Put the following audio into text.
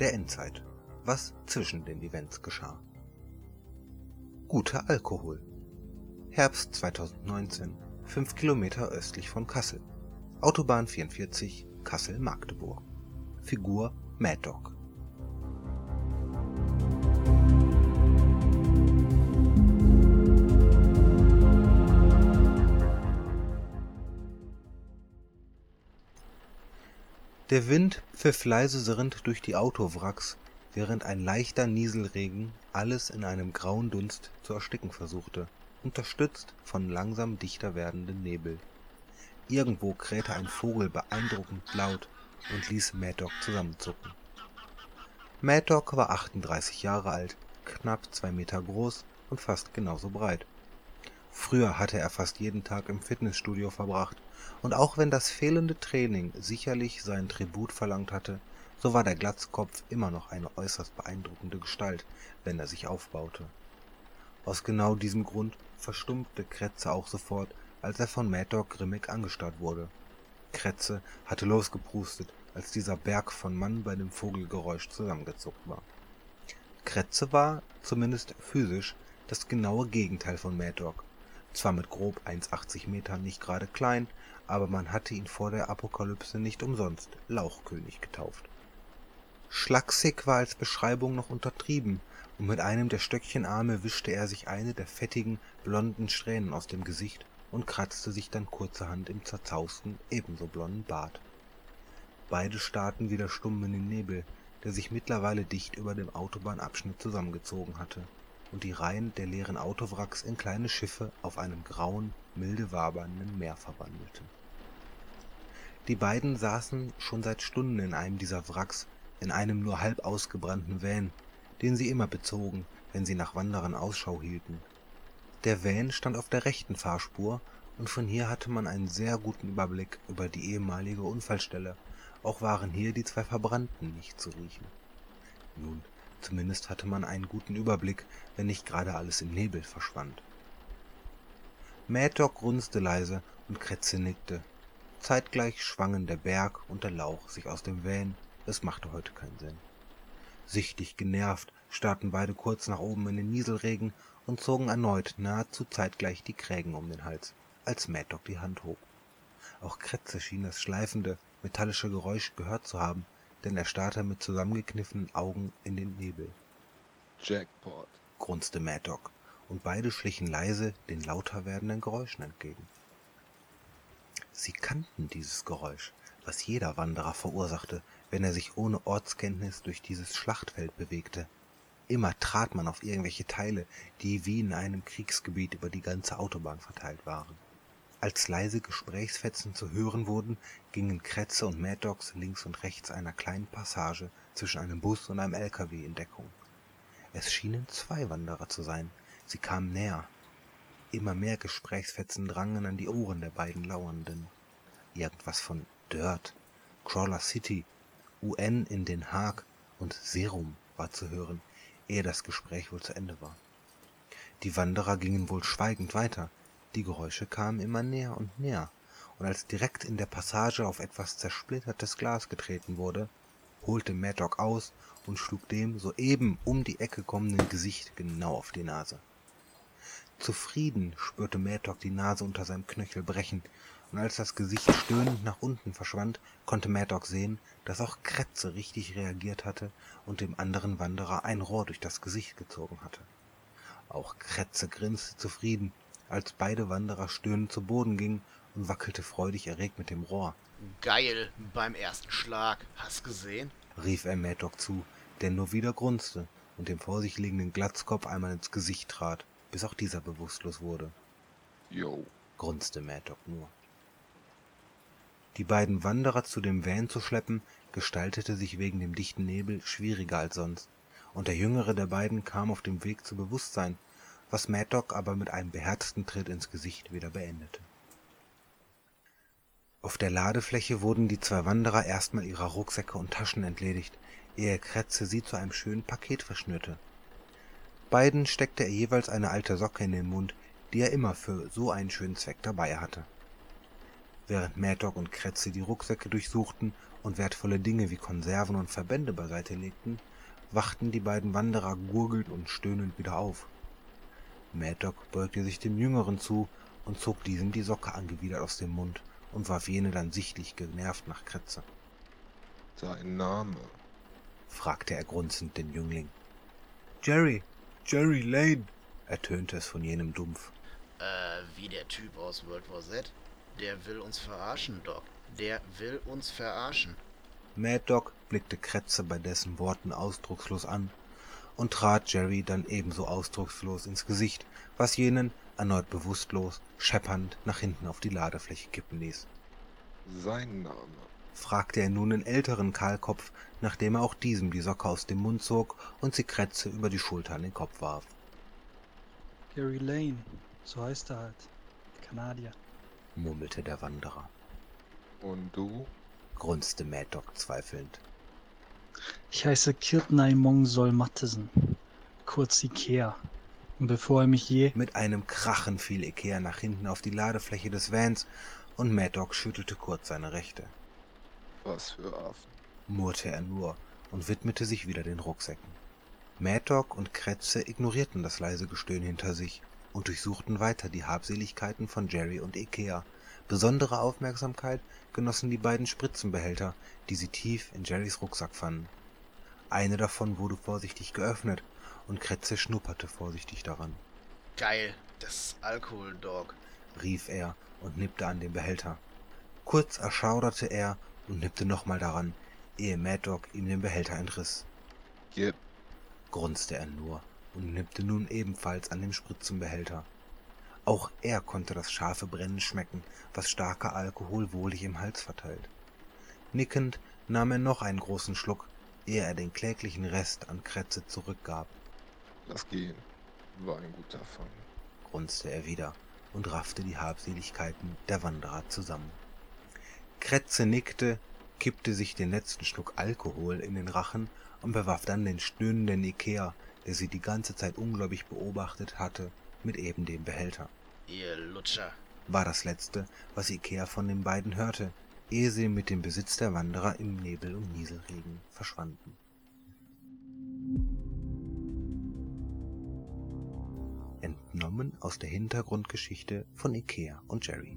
der Endzeit, was zwischen den Events geschah. Guter Alkohol. Herbst 2019, 5 Kilometer östlich von Kassel. Autobahn 44, Kassel-Magdeburg. Figur Mad Dog. Der Wind pfiff leise sirrend durch die Autowracks, während ein leichter Nieselregen alles in einem grauen Dunst zu ersticken versuchte, unterstützt von langsam dichter werdendem Nebel. Irgendwo krähte ein Vogel beeindruckend laut und ließ Mad Dog zusammenzucken. Mad Dog war 38 Jahre alt, knapp zwei Meter groß und fast genauso breit. Früher hatte er fast jeden Tag im Fitnessstudio verbracht und auch wenn das fehlende Training sicherlich seinen Tribut verlangt hatte, so war der Glatzkopf immer noch eine äußerst beeindruckende Gestalt, wenn er sich aufbaute. Aus genau diesem Grund verstummte Kretze auch sofort, als er von Mad Dog grimmig angestarrt wurde. Kretze hatte losgeprustet, als dieser Berg von Mann bei dem Vogelgeräusch zusammengezuckt war. Kretze war, zumindest physisch, das genaue Gegenteil von Mad Dog. Zwar mit grob 1,80 Metern nicht gerade klein, aber man hatte ihn vor der Apokalypse nicht umsonst Lauchkönig getauft. Schlaksig war als Beschreibung noch untertrieben, und mit einem der Stöckchenarme wischte er sich eine der fettigen, blonden Strähnen aus dem Gesicht und kratzte sich dann kurzerhand im zerzausten, ebenso blonden Bart. Beide starrten wieder stumm in den Nebel, der sich mittlerweile dicht über dem Autobahnabschnitt zusammengezogen hatte und die Reihen der leeren Autowracks in kleine Schiffe auf einem grauen, milde wabernden Meer verwandelte die beiden saßen schon seit Stunden in einem dieser Wracks, in einem nur halb ausgebrannten Van, den sie immer bezogen, wenn sie nach Wanderern Ausschau hielten. Der Van stand auf der rechten Fahrspur, und von hier hatte man einen sehr guten Überblick über die ehemalige Unfallstelle, auch waren hier die zwei Verbrannten nicht zu riechen. Nun, zumindest hatte man einen guten Überblick, wenn nicht gerade alles im Nebel verschwand. Dog grunzte leise und Kretze nickte, Zeitgleich schwangen der Berg und der Lauch sich aus dem Van, es machte heute keinen Sinn. Sichtlich genervt starrten beide kurz nach oben in den Nieselregen und zogen erneut nahezu zeitgleich die Krägen um den Hals, als Dog die Hand hob. Auch Kretze schien das schleifende, metallische Geräusch gehört zu haben, denn er starrte mit zusammengekniffenen Augen in den Nebel. Jackpot, grunzte Mad Dog, und beide schlichen leise den lauter werdenden Geräuschen entgegen. Sie kannten dieses Geräusch, was jeder Wanderer verursachte, wenn er sich ohne Ortskenntnis durch dieses Schlachtfeld bewegte. Immer trat man auf irgendwelche Teile, die wie in einem Kriegsgebiet über die ganze Autobahn verteilt waren. Als leise Gesprächsfetzen zu hören wurden, gingen Kretze und Mad Dogs links und rechts einer kleinen Passage zwischen einem Bus und einem LKW in Deckung. Es schienen zwei Wanderer zu sein. Sie kamen näher, Immer mehr Gesprächsfetzen drangen an die Ohren der beiden Lauernden. Irgendwas von Dirt, Crawler City, UN in Den Haag und Serum war zu hören, ehe das Gespräch wohl zu Ende war. Die Wanderer gingen wohl schweigend weiter, die Geräusche kamen immer näher und näher, und als direkt in der Passage auf etwas zersplittertes Glas getreten wurde, holte Maddock aus und schlug dem soeben um die Ecke kommenden Gesicht genau auf die Nase. Zufrieden spürte Mad die Nase unter seinem Knöchel brechen, und als das Gesicht stöhnend nach unten verschwand, konnte Mad sehen, dass auch Kretze richtig reagiert hatte und dem anderen Wanderer ein Rohr durch das Gesicht gezogen hatte. Auch Kretze grinste zufrieden, als beide Wanderer stöhnend zu Boden gingen und wackelte freudig erregt mit dem Rohr. Geil, beim ersten Schlag. Hast gesehen? rief er Mad zu, der nur wieder grunzte und dem vor sich liegenden Glatzkopf einmal ins Gesicht trat bis auch dieser bewusstlos wurde. Jo, grunzte Mad nur. Die beiden Wanderer zu dem Van zu schleppen, gestaltete sich wegen dem dichten Nebel schwieriger als sonst, und der jüngere der beiden kam auf dem Weg zu Bewusstsein, was Mad aber mit einem beherzten Tritt ins Gesicht wieder beendete. Auf der Ladefläche wurden die zwei Wanderer erstmal ihrer Rucksäcke und Taschen entledigt, ehe Kretze sie zu einem schönen Paket verschnürte, Beiden steckte er jeweils eine alte Socke in den Mund, die er immer für so einen schönen Zweck dabei hatte. Während Maddock und Kretze die Rucksäcke durchsuchten und wertvolle Dinge wie Konserven und Verbände beiseite legten, wachten die beiden Wanderer gurgelnd und stöhnend wieder auf. Maddock beugte sich dem Jüngeren zu und zog diesem die Socke angewidert aus dem Mund und warf jene dann sichtlich genervt nach Kretze. Sein Name. fragte er grunzend den Jüngling. Jerry, Jerry Lane, ertönte es von jenem dumpf. Äh, wie der Typ aus World War Z? Der will uns verarschen, Doc. Der will uns verarschen. Mad Dog blickte Kretze bei dessen Worten ausdruckslos an und trat Jerry dann ebenso ausdruckslos ins Gesicht, was jenen, erneut bewusstlos, scheppernd nach hinten auf die Ladefläche kippen ließ. Sein Name. fragte er nun den älteren Kahlkopf, nachdem er auch diesem die Socke aus dem Mund zog und sie Kretze über die Schulter an den Kopf warf. Gary Lane, so heißt er halt. Kanadier. murmelte der Wanderer, Und du? grunzte Mad Dog zweifelnd. Ich heiße Kirtnai Mongsol Mattesen, kurz Ikea. Und bevor er mich je... Mit einem Krachen fiel Ikea nach hinten auf die Ladefläche des Vans und Mad Dog schüttelte kurz seine Rechte. Was für Affen. murrte er nur und widmete sich wieder den Rucksäcken. Mad Dog und Kretze ignorierten das leise Gestöhn hinter sich und durchsuchten weiter die Habseligkeiten von Jerry und Ikea. Besondere Aufmerksamkeit genossen die beiden Spritzenbehälter, die sie tief in Jerrys Rucksack fanden. Eine davon wurde vorsichtig geöffnet und Kretze schnupperte vorsichtig daran, Geil, das ist Alkohol, Doc. rief er und nippte an den Behälter. Kurz erschauderte er und nippte nochmal daran, ehe Mad Dog ihm den Behälter entriss. Gib. grunzte er nur und nippte nun ebenfalls an dem Spritzenbehälter. Auch er konnte das scharfe Brennen schmecken, was starker Alkohol wohlig im Hals verteilt. Nickend nahm er noch einen großen Schluck, ehe er den kläglichen Rest an Kretze zurückgab, Lass gehen. War ein guter Fang. grunzte er wieder und raffte die Habseligkeiten der Wanderer zusammen. Kretze nickte, kippte sich den letzten Schluck Alkohol in den Rachen und bewarf dann den stöhnenden Ikea, der sie die ganze Zeit ungläubig beobachtet hatte, mit eben dem Behälter. Ihr Lutscher. War das letzte, was Ikea von den beiden hörte, ehe sie mit dem Besitz der Wanderer im Nebel und Nieselregen verschwanden. Entnommen aus der Hintergrundgeschichte von Ikea und Jerry.